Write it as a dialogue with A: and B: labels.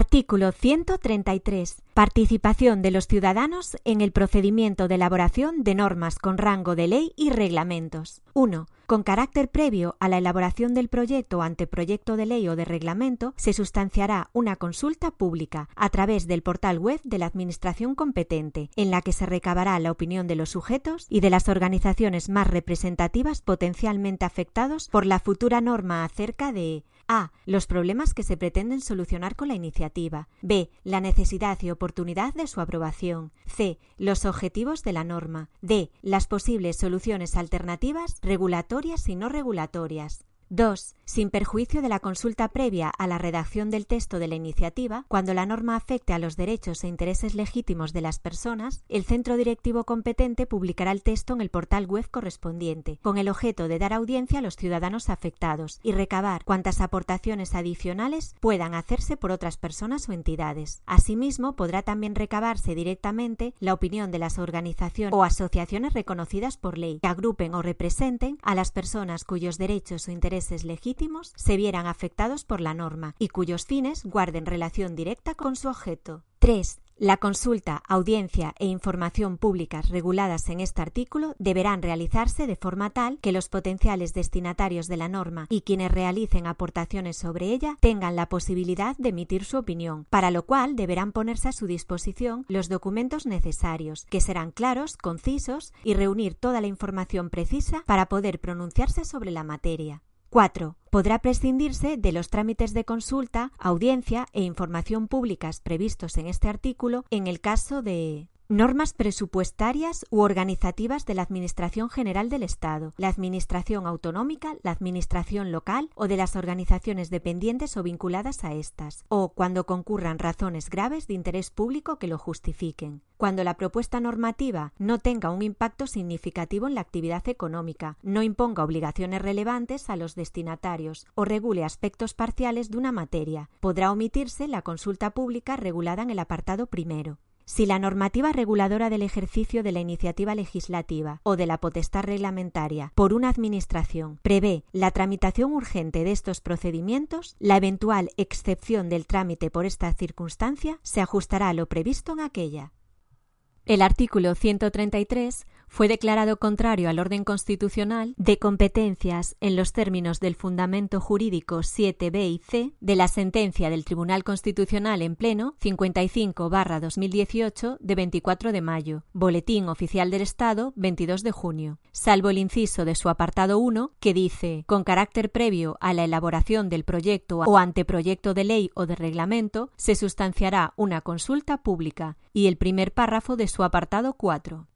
A: Artículo 133. Participación de los ciudadanos en el procedimiento de elaboración de normas con rango de ley y reglamentos. 1. Con carácter previo a la elaboración del proyecto o anteproyecto de ley o de reglamento, se sustanciará una consulta pública a través del portal web de la Administración competente, en la que se recabará la opinión de los sujetos y de las organizaciones más representativas potencialmente afectados por la futura norma acerca de a. Los problemas que se pretenden solucionar con la iniciativa. B. La necesidad y oportunidad de su aprobación. C. Los objetivos de la norma. D. Las posibles soluciones alternativas, regulatorias y no regulatorias. 2. Sin perjuicio de la consulta previa a la redacción del texto de la iniciativa, cuando la norma afecte a los derechos e intereses legítimos de las personas, el centro directivo competente publicará el texto en el portal web correspondiente, con el objeto de dar audiencia a los ciudadanos afectados y recabar cuantas aportaciones adicionales puedan hacerse por otras personas o entidades. Asimismo, podrá también recabarse directamente la opinión de las organizaciones o asociaciones reconocidas por ley que agrupen o representen a las personas cuyos derechos o intereses legítimos se vieran afectados por la norma y cuyos fines guarden relación directa con su objeto. 3. La consulta, audiencia e información públicas reguladas en este artículo deberán realizarse de forma tal que los potenciales destinatarios de la norma y quienes realicen aportaciones sobre ella tengan la posibilidad de emitir su opinión, para lo cual deberán ponerse a su disposición los documentos necesarios, que serán claros, concisos y reunir toda la información precisa para poder pronunciarse sobre la materia. 4. Podrá prescindirse de los trámites de consulta, audiencia e información públicas previstos en este artículo en el caso de Normas presupuestarias u organizativas de la Administración General del Estado, la Administración Autonómica, la Administración Local o de las organizaciones dependientes o vinculadas a estas, o cuando concurran razones graves de interés público que lo justifiquen. Cuando la propuesta normativa no tenga un impacto significativo en la actividad económica, no imponga obligaciones relevantes a los destinatarios o regule aspectos parciales de una materia, podrá omitirse la consulta pública regulada en el apartado primero. Si la normativa reguladora del ejercicio de la iniciativa legislativa o de la potestad reglamentaria por una Administración prevé la tramitación urgente de estos procedimientos, la eventual excepción del trámite por esta circunstancia se ajustará a lo previsto en aquella. El artículo 133 fue declarado contrario al orden constitucional de competencias en los términos del fundamento jurídico 7b y c de la sentencia del Tribunal Constitucional en pleno 55-2018 de 24 de mayo, Boletín Oficial del Estado 22 de junio, salvo el inciso de su apartado 1 que dice, con carácter previo a la elaboración del proyecto o anteproyecto de ley o de reglamento, se sustanciará una consulta pública y el primer párrafo de su apartado 4.